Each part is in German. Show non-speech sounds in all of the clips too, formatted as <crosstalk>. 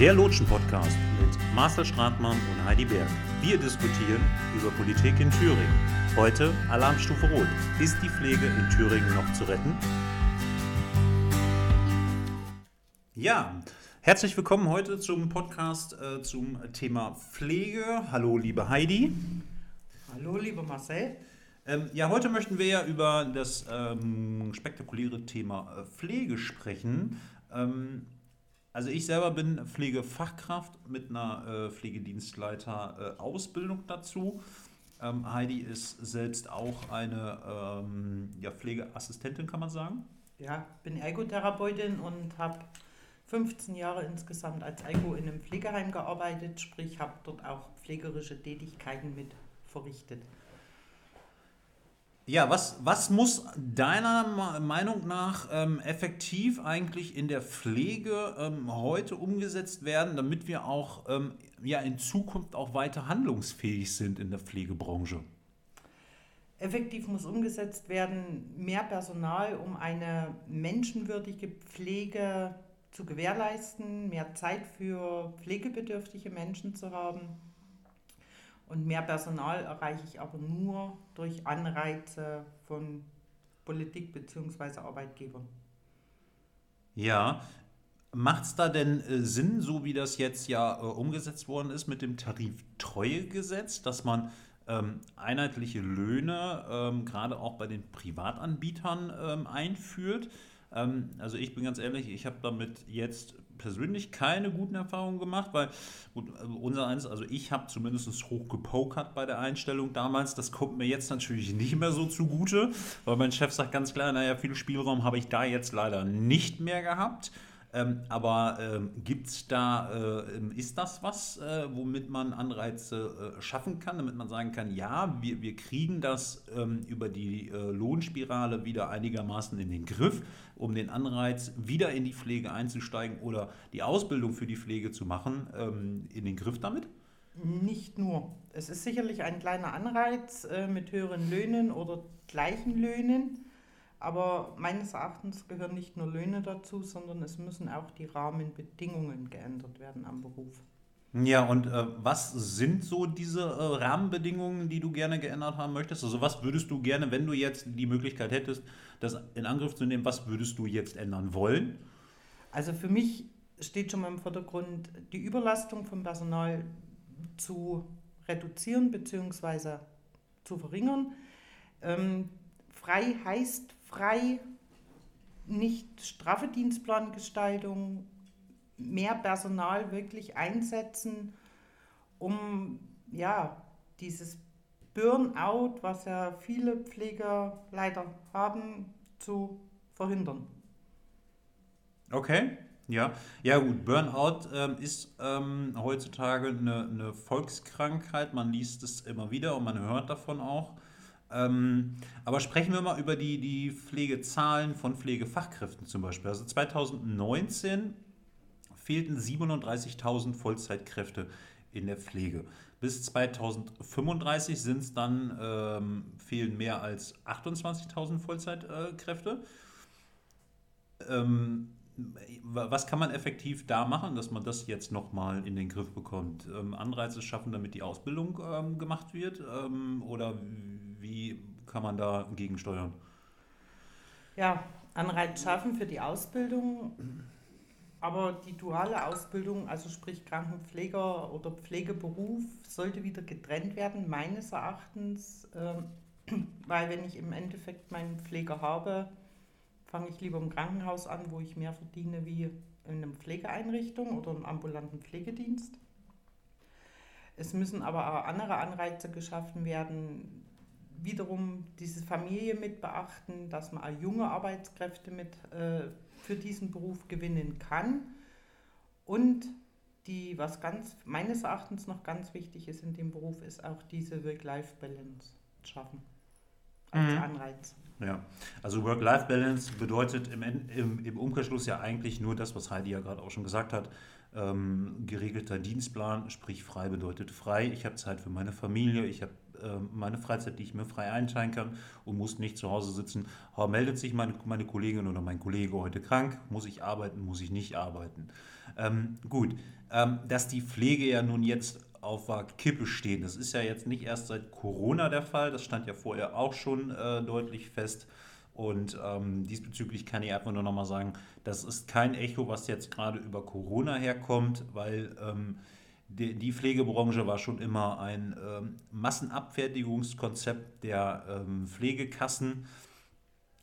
Der Lotschen-Podcast mit Marcel Stratmann und Heidi Berg. Wir diskutieren über Politik in Thüringen. Heute Alarmstufe Rot. Ist die Pflege in Thüringen noch zu retten? Ja, herzlich willkommen heute zum Podcast äh, zum Thema Pflege. Hallo, liebe Heidi. Hallo, lieber Marcel. Ähm, ja, heute möchten wir ja über das ähm, spektakuläre Thema äh, Pflege sprechen. Ähm, also ich selber bin Pflegefachkraft mit einer äh, Pflegedienstleiter-Ausbildung dazu. Ähm, Heidi ist selbst auch eine ähm, ja, Pflegeassistentin, kann man sagen. Ja, bin Ergotherapeutin und habe 15 Jahre insgesamt als Ergo in einem Pflegeheim gearbeitet, sprich habe dort auch pflegerische Tätigkeiten mit verrichtet. Ja, was, was muss deiner Meinung nach ähm, effektiv eigentlich in der Pflege ähm, heute umgesetzt werden, damit wir auch ähm, ja, in Zukunft auch weiter handlungsfähig sind in der Pflegebranche? Effektiv muss umgesetzt werden mehr Personal, um eine menschenwürdige Pflege zu gewährleisten, mehr Zeit für pflegebedürftige Menschen zu haben und mehr Personal erreiche ich aber nur durch Anreize von Politik bzw. Arbeitgebern. Ja, Macht es da denn äh, Sinn, so wie das jetzt ja äh, umgesetzt worden ist mit dem Tariftreuegesetz, dass man ähm, einheitliche Löhne ähm, gerade auch bei den Privatanbietern ähm, einführt? Ähm, also ich bin ganz ehrlich, ich habe damit jetzt persönlich keine guten Erfahrungen gemacht, weil gut, äh, unser eins, also ich habe zumindest hoch gepokert bei der Einstellung damals. Das kommt mir jetzt natürlich nicht mehr so zugute, weil mein Chef sagt ganz klar, naja, viel Spielraum habe ich da jetzt leider nicht mehr gehabt. Ähm, aber ähm, gibt es da, äh, ist das was, äh, womit man Anreize äh, schaffen kann, damit man sagen kann, ja, wir, wir kriegen das ähm, über die äh, Lohnspirale wieder einigermaßen in den Griff, um den Anreiz, wieder in die Pflege einzusteigen oder die Ausbildung für die Pflege zu machen, ähm, in den Griff damit? Nicht nur. Es ist sicherlich ein kleiner Anreiz äh, mit höheren Löhnen oder gleichen Löhnen. Aber meines Erachtens gehören nicht nur Löhne dazu, sondern es müssen auch die Rahmenbedingungen geändert werden am Beruf. Ja, und äh, was sind so diese äh, Rahmenbedingungen, die du gerne geändert haben möchtest? Also was würdest du gerne, wenn du jetzt die Möglichkeit hättest, das in Angriff zu nehmen, was würdest du jetzt ändern wollen? Also für mich steht schon mal im Vordergrund, die Überlastung vom Personal zu reduzieren bzw. zu verringern. Ähm, frei heißt frei, nicht straffe Dienstplangestaltung, mehr Personal wirklich einsetzen, um ja dieses Burnout, was ja viele Pfleger leider haben, zu verhindern. Okay, ja. Ja gut, Burnout ähm, ist ähm, heutzutage eine, eine Volkskrankheit. Man liest es immer wieder und man hört davon auch. Ähm, aber sprechen wir mal über die, die Pflegezahlen von Pflegefachkräften zum Beispiel. Also 2019 fehlten 37.000 Vollzeitkräfte in der Pflege. Bis 2035 sind es dann ähm, fehlen mehr als 28.000 Vollzeitkräfte. Ähm, was kann man effektiv da machen, dass man das jetzt nochmal in den Griff bekommt? Ähm, Anreize schaffen, damit die Ausbildung ähm, gemacht wird? Ähm, oder wie kann man da gegensteuern? Ja, Anreiz schaffen für die Ausbildung, aber die duale Ausbildung, also sprich Krankenpfleger oder Pflegeberuf, sollte wieder getrennt werden, meines Erachtens, äh, <clears throat> weil wenn ich im Endeffekt meinen Pfleger habe, fange ich lieber im Krankenhaus an, wo ich mehr verdiene wie in einer Pflegeeinrichtung oder im ambulanten Pflegedienst. Es müssen aber auch andere Anreize geschaffen werden, wiederum diese Familie mit beachten, dass man auch junge Arbeitskräfte mit äh, für diesen Beruf gewinnen kann. Und die, was ganz meines Erachtens noch ganz wichtig ist in dem Beruf, ist auch diese Work-Life-Balance schaffen als mhm. Anreiz. Ja, also Work-Life-Balance bedeutet im, im, im, Umkehrschluss ja eigentlich nur das, was Heidi ja gerade auch schon gesagt hat. Ähm, geregelter Dienstplan, sprich frei bedeutet frei. Ich habe Zeit für meine Familie, ich habe meine Freizeit, die ich mir frei einteilen kann und muss nicht zu Hause sitzen. Meldet sich meine, meine Kollegin oder mein Kollege heute krank? Muss ich arbeiten? Muss ich nicht arbeiten? Ähm, gut, ähm, dass die Pflege ja nun jetzt auf der Kippe steht, das ist ja jetzt nicht erst seit Corona der Fall, das stand ja vorher auch schon äh, deutlich fest. Und ähm, diesbezüglich kann ich einfach nur nochmal sagen, das ist kein Echo, was jetzt gerade über Corona herkommt, weil ähm, die, die, Pflegebranche war schon immer ein ähm, Massenabfertigungskonzept der ähm, Pflegekassen.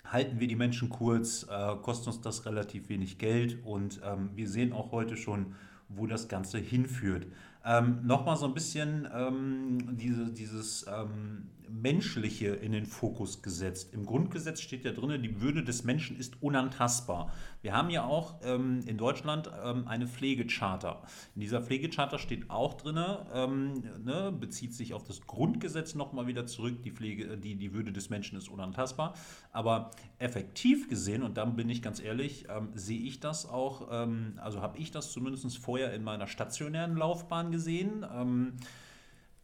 Halten wir die Menschen kurz, äh, kostet uns das relativ wenig Geld und ähm, wir sehen auch heute schon, wo das Ganze hinführt. Ähm, Nochmal so ein bisschen ähm, diese, dieses ähm, Menschliche in den Fokus gesetzt. Im Grundgesetz steht ja drin, die Würde des Menschen ist unantastbar. Wir haben ja auch ähm, in Deutschland ähm, eine Pflegecharta. In dieser Pflegecharta steht auch drin, ähm, ne, bezieht sich auf das Grundgesetz nochmal wieder zurück, die, Pflege, die, die Würde des Menschen ist unantastbar. Aber effektiv gesehen, und dann bin ich ganz ehrlich, ähm, sehe ich das auch, also habe ich das zumindest vorher in meiner stationären Laufbahn gesehen ähm,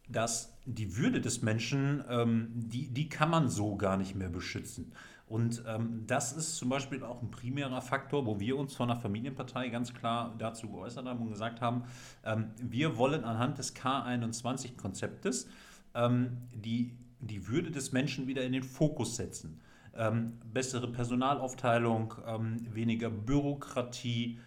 dass die Würde des Menschen, ähm, die, die kann man so gar nicht mehr beschützen. Und ähm, das ist zum Beispiel auch ein primärer Faktor, wo wir uns von der Familienpartei ganz klar dazu geäußert haben und gesagt haben, ähm, wir wollen anhand des K21-Konzeptes ähm, die, die Würde des Menschen wieder in den Fokus setzen. Ähm, bessere Personalaufteilung, ähm, weniger Bürokratie,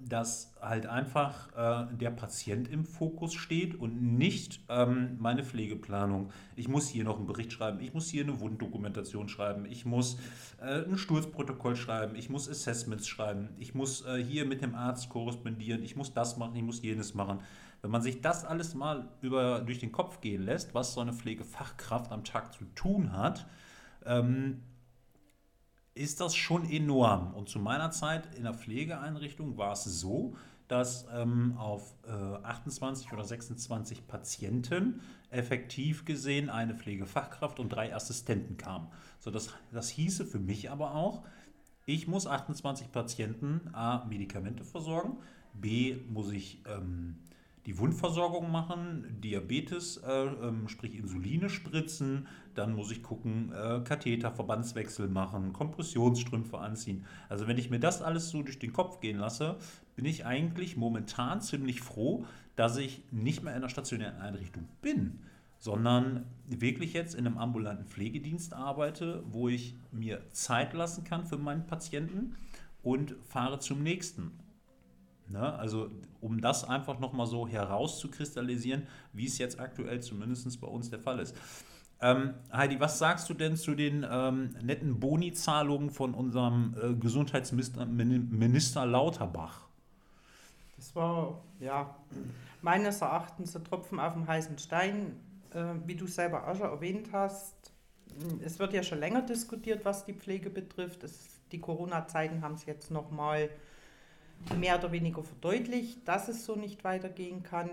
dass halt einfach äh, der Patient im Fokus steht und nicht ähm, meine Pflegeplanung. Ich muss hier noch einen Bericht schreiben, ich muss hier eine Wunddokumentation schreiben, ich muss äh, ein Sturzprotokoll schreiben, ich muss Assessments schreiben, ich muss äh, hier mit dem Arzt korrespondieren, ich muss das machen, ich muss jenes machen. Wenn man sich das alles mal über, durch den Kopf gehen lässt, was so eine Pflegefachkraft am Tag zu tun hat, ähm, ist das schon enorm. Und zu meiner Zeit in der Pflegeeinrichtung war es so, dass ähm, auf äh, 28 oder 26 Patienten effektiv gesehen eine Pflegefachkraft und drei Assistenten kamen. So, das, das hieße für mich aber auch, ich muss 28 Patienten A, Medikamente versorgen, B, muss ich ähm, die Wundversorgung machen, Diabetes, äh, ähm, sprich Insuline spritzen, dann muss ich gucken, äh, Katheter, Verbandswechsel machen, Kompressionsstrümpfe anziehen. Also wenn ich mir das alles so durch den Kopf gehen lasse, bin ich eigentlich momentan ziemlich froh, dass ich nicht mehr in einer stationären Einrichtung bin, sondern wirklich jetzt in einem ambulanten Pflegedienst arbeite, wo ich mir Zeit lassen kann für meinen Patienten und fahre zum nächsten. Ne? Also um das einfach nochmal so herauszukristallisieren, wie es jetzt aktuell zumindest bei uns der Fall ist. Ähm, Heidi, was sagst du denn zu den ähm, netten Boni-Zahlungen von unserem äh, Gesundheitsminister Lauterbach? Das war, ja, meines Erachtens ein Tropfen auf dem heißen Stein. Äh, wie du selber auch schon erwähnt hast, es wird ja schon länger diskutiert, was die Pflege betrifft. Es, die Corona-Zeiten haben es jetzt nochmal mal mehr oder weniger verdeutlicht, dass es so nicht weitergehen kann.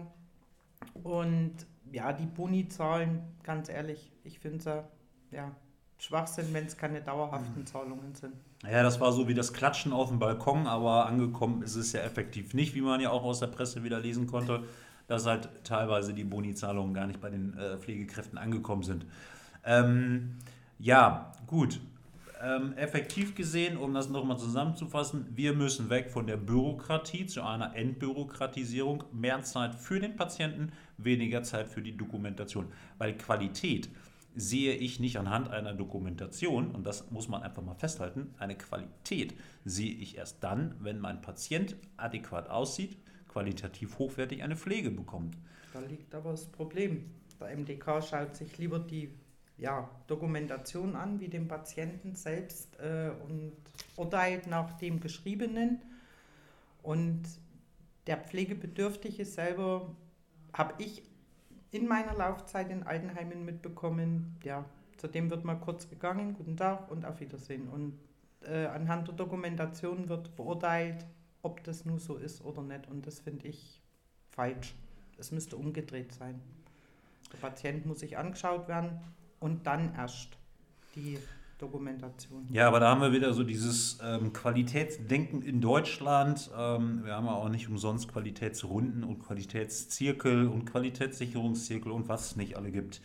Und ja, die Boni-Zahlen, ganz ehrlich, ich finde es ja, Schwachsinn, wenn es keine dauerhaften mhm. Zahlungen sind. Ja, das war so wie das Klatschen auf dem Balkon, aber angekommen ist es ja effektiv nicht, wie man ja auch aus der Presse wieder lesen konnte, dass halt teilweise die Boni-Zahlungen gar nicht bei den äh, Pflegekräften angekommen sind. Ähm, ja, gut ähm, effektiv gesehen, um das nochmal zusammenzufassen, wir müssen weg von der Bürokratie zu einer Entbürokratisierung, mehr Zeit für den Patienten, weniger Zeit für die Dokumentation. Weil Qualität sehe ich nicht anhand einer Dokumentation, und das muss man einfach mal festhalten, eine Qualität sehe ich erst dann, wenn mein Patient adäquat aussieht, qualitativ hochwertig eine Pflege bekommt. Da liegt aber das Problem. Der MDK schaut sich lieber die ja, Dokumentation an, wie dem Patienten selbst äh, und urteilt nach dem Geschriebenen. Und der Pflegebedürftige selber habe ich in meiner Laufzeit in Altenheimen mitbekommen, ja, zu dem wird mal kurz gegangen, guten Tag und auf Wiedersehen. Und äh, anhand der Dokumentation wird beurteilt, ob das nur so ist oder nicht. Und das finde ich falsch. Es müsste umgedreht sein. Der Patient muss sich angeschaut werden, und dann erst die Dokumentation. Ja, aber da haben wir wieder so dieses ähm, Qualitätsdenken in Deutschland. Ähm, wir haben ja auch nicht umsonst Qualitätsrunden und Qualitätszirkel und Qualitätssicherungszirkel und was es nicht alle gibt.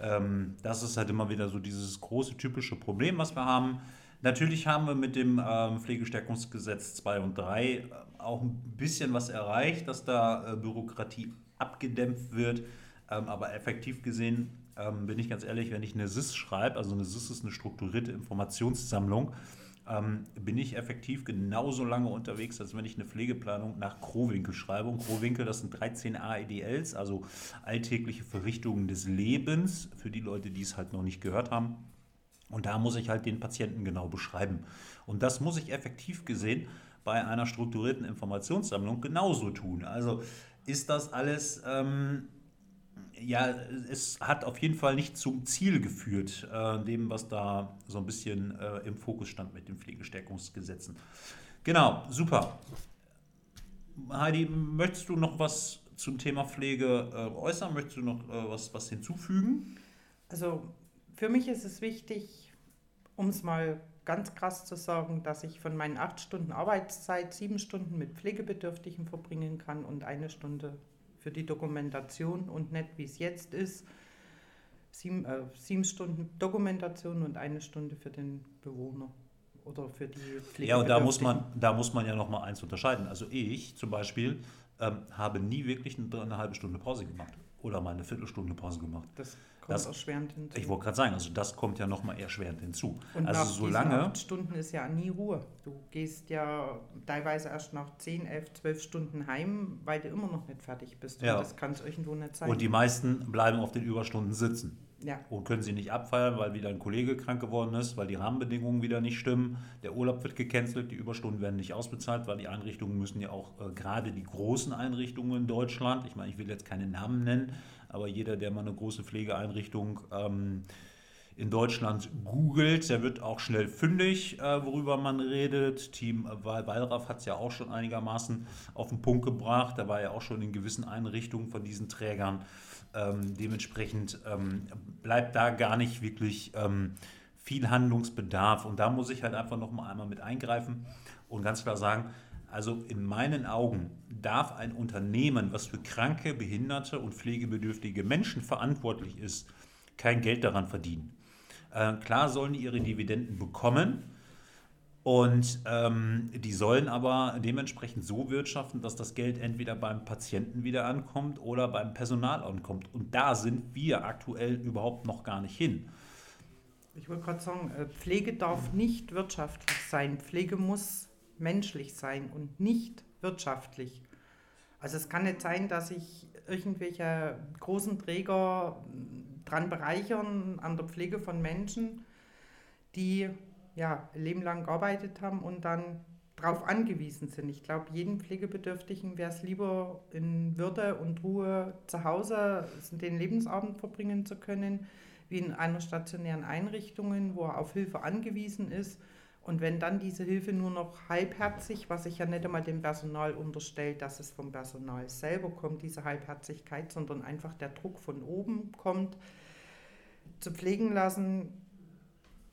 Ähm, das ist halt immer wieder so dieses große typische Problem, was wir haben. Natürlich haben wir mit dem ähm, Pflegestärkungsgesetz 2 und 3 äh, auch ein bisschen was erreicht, dass da äh, Bürokratie abgedämpft wird. Ähm, aber effektiv gesehen ähm, bin ich ganz ehrlich, wenn ich eine SIS schreibe, also eine SIS ist eine strukturierte Informationssammlung, ähm, bin ich effektiv genauso lange unterwegs, als wenn ich eine Pflegeplanung nach Krowinkel schreibe. Und Krowinkel, das sind 13 AEDLs, also alltägliche Verrichtungen des Lebens, für die Leute, die es halt noch nicht gehört haben. Und da muss ich halt den Patienten genau beschreiben. Und das muss ich effektiv gesehen bei einer strukturierten Informationssammlung genauso tun. Also ist das alles ähm, ja, es hat auf jeden Fall nicht zum Ziel geführt, äh, dem, was da so ein bisschen äh, im Fokus stand mit den Pflegestärkungsgesetzen. Genau, super. Heidi, möchtest du noch was zum Thema Pflege äh, äußern? Möchtest du noch äh, was, was hinzufügen? Also für mich ist es wichtig, um es mal ganz krass zu sagen, dass ich von meinen acht Stunden Arbeitszeit sieben Stunden mit Pflegebedürftigen verbringen kann und eine Stunde für die Dokumentation und nicht wie es jetzt ist, sieben, äh, sieben Stunden Dokumentation und eine Stunde für den Bewohner oder für die Pflege. Ja, und da muss man, da muss man ja noch mal eins unterscheiden. Also ich zum Beispiel ähm, habe nie wirklich eine, eine halbe Stunde Pause gemacht oder mal eine Viertelstunde Pause gemacht. Das kommt das, erschwerend hinzu. Ich wollte gerade sagen, also das kommt ja nochmal erschwerend hinzu. Und also nach solange acht Stunden ist ja nie Ruhe. Du gehst ja teilweise erst nach 10, 11, 12 Stunden heim, weil du immer noch nicht fertig bist. Ja. Und das kann es irgendwo nicht sein. Und die meisten bleiben auf den Überstunden sitzen. Ja. Und können sie nicht abfeiern, weil wieder ein Kollege krank geworden ist, weil die Rahmenbedingungen wieder nicht stimmen. Der Urlaub wird gecancelt, die Überstunden werden nicht ausbezahlt, weil die Einrichtungen müssen ja auch, äh, gerade die großen Einrichtungen in Deutschland, ich meine, ich will jetzt keine Namen nennen, aber jeder, der mal eine große Pflegeeinrichtung ähm, in Deutschland googelt, der wird auch schnell fündig, äh, worüber man redet. Team Wallraff hat es ja auch schon einigermaßen auf den Punkt gebracht. Da war ja auch schon in gewissen Einrichtungen von diesen Trägern. Ähm, dementsprechend ähm, bleibt da gar nicht wirklich ähm, viel Handlungsbedarf. Und da muss ich halt einfach noch mal einmal mit eingreifen und ganz klar sagen, also in meinen Augen darf ein Unternehmen, was für kranke, behinderte und pflegebedürftige Menschen verantwortlich ist, kein Geld daran verdienen. Äh, klar sollen die ihre Dividenden bekommen und ähm, die sollen aber dementsprechend so wirtschaften, dass das Geld entweder beim Patienten wieder ankommt oder beim Personal ankommt. Und da sind wir aktuell überhaupt noch gar nicht hin. Ich wollte gerade sagen, äh, Pflege darf nicht wirtschaftlich sein. Pflege muss menschlich sein und nicht wirtschaftlich. Also es kann nicht sein, dass sich irgendwelche großen Träger dran bereichern an der Pflege von Menschen, die ja ein Leben lang gearbeitet haben und dann darauf angewiesen sind. Ich glaube, jedem Pflegebedürftigen wäre es lieber in Würde und Ruhe zu Hause den Lebensabend verbringen zu können, wie in einer stationären Einrichtung, wo er auf Hilfe angewiesen ist und wenn dann diese Hilfe nur noch halbherzig, was ich ja nicht einmal dem Personal unterstellt, dass es vom Personal selber kommt, diese Halbherzigkeit, sondern einfach der Druck von oben kommt, zu pflegen lassen,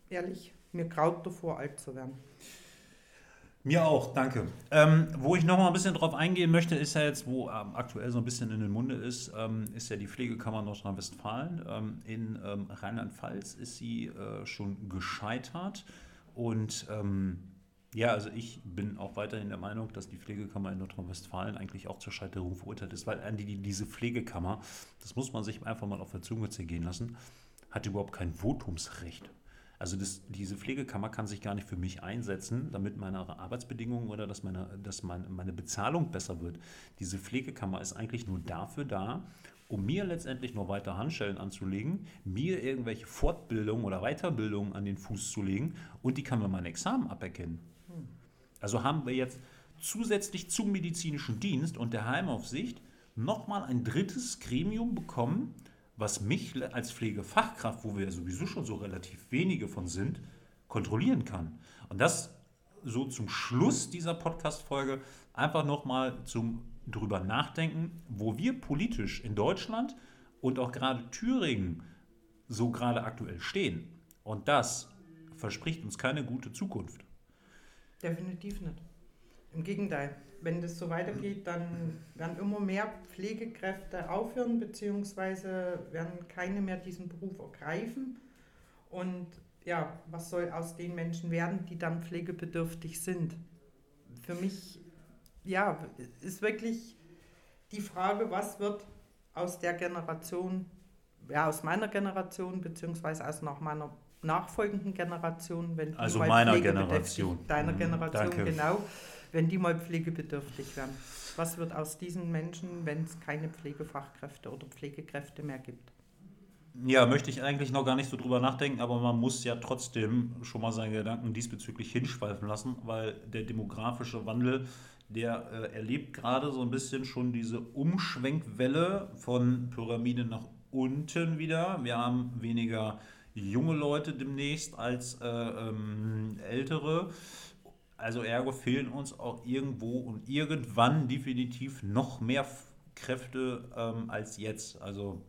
ehrlich, mir graut davor, alt zu werden. Mir auch, danke. Ähm, wo ich noch mal ein bisschen drauf eingehen möchte, ist ja jetzt, wo ähm, aktuell so ein bisschen in den Munde ist, ähm, ist ja die Pflegekammer Nordrhein-Westfalen. Ähm, in ähm, Rheinland-Pfalz ist sie äh, schon gescheitert. Und ähm, ja, also ich bin auch weiterhin der Meinung, dass die Pflegekammer in Nordrhein-Westfalen eigentlich auch zur Scheiterung verurteilt ist, weil die, diese Pflegekammer, das muss man sich einfach mal auf der Zunge zergehen lassen, hat überhaupt kein Votumsrecht. Also das, diese Pflegekammer kann sich gar nicht für mich einsetzen, damit meine Arbeitsbedingungen oder dass meine, dass meine, meine Bezahlung besser wird. Diese Pflegekammer ist eigentlich nur dafür da, um mir letztendlich noch weiter Handschellen anzulegen, mir irgendwelche Fortbildungen oder Weiterbildungen an den Fuß zu legen und die kann mir mein Examen aberkennen. Hm. Also haben wir jetzt zusätzlich zum medizinischen Dienst und der Heimaufsicht nochmal ein drittes Gremium bekommen, was mich als Pflegefachkraft, wo wir sowieso schon so relativ wenige von sind, kontrollieren kann. Und das so zum Schluss dieser Podcast-Folge einfach nochmal zum drüber nachdenken, wo wir politisch in Deutschland und auch gerade Thüringen so gerade aktuell stehen. Und das verspricht uns keine gute Zukunft. Definitiv nicht. Im Gegenteil. wenn das so weitergeht, dann werden immer mehr Pflegekräfte aufhören, beziehungsweise werden keine mehr diesen Beruf ergreifen. Und ja, was soll aus den Menschen werden, die dann pflegebedürftig sind? Für mich, ja, ist wirklich die Frage, was wird aus der Generation, ja, aus meiner Generation, beziehungsweise aus nach meiner nachfolgenden Generation, wenn die Also mal meiner Generation. Deiner Mhm, Generation, danke. genau. Wenn die mal pflegebedürftig werden. Was wird aus diesen Menschen, wenn es keine Pflegefachkräfte oder Pflegekräfte mehr gibt? Ja, möchte ich eigentlich noch gar nicht so drüber nachdenken, aber man muss ja trotzdem schon mal seine Gedanken diesbezüglich hinschweifen lassen, weil der demografische Wandel, der äh, erlebt gerade so ein bisschen schon diese Umschwenkwelle von Pyramide nach unten wieder. Wir haben weniger junge Leute demnächst als äh, ähm, ältere. Also ergo fehlen uns auch irgendwo und irgendwann definitiv noch mehr Kräfte ähm, als jetzt. Also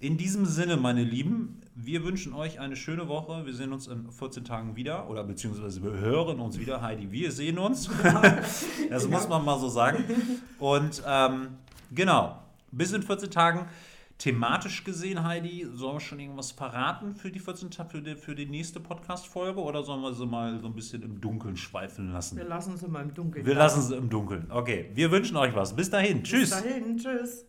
in diesem Sinne, meine Lieben, wir wünschen euch eine schöne Woche. Wir sehen uns in 14 Tagen wieder oder beziehungsweise wir hören uns wieder. Heidi, wir sehen uns. <laughs> das muss man mal so sagen. Und ähm, genau, bis in 14 Tagen. Thematisch gesehen, Heidi, sollen wir schon irgendwas verraten für die 14 Tage, für die, für die nächste Podcast-Folge oder sollen wir sie mal so ein bisschen im Dunkeln schweifen lassen? Wir lassen sie mal im Dunkeln. Wir lassen sie im Dunkeln. Okay, wir wünschen euch was. Bis dahin. Bis Tschüss. dahin, tschüss.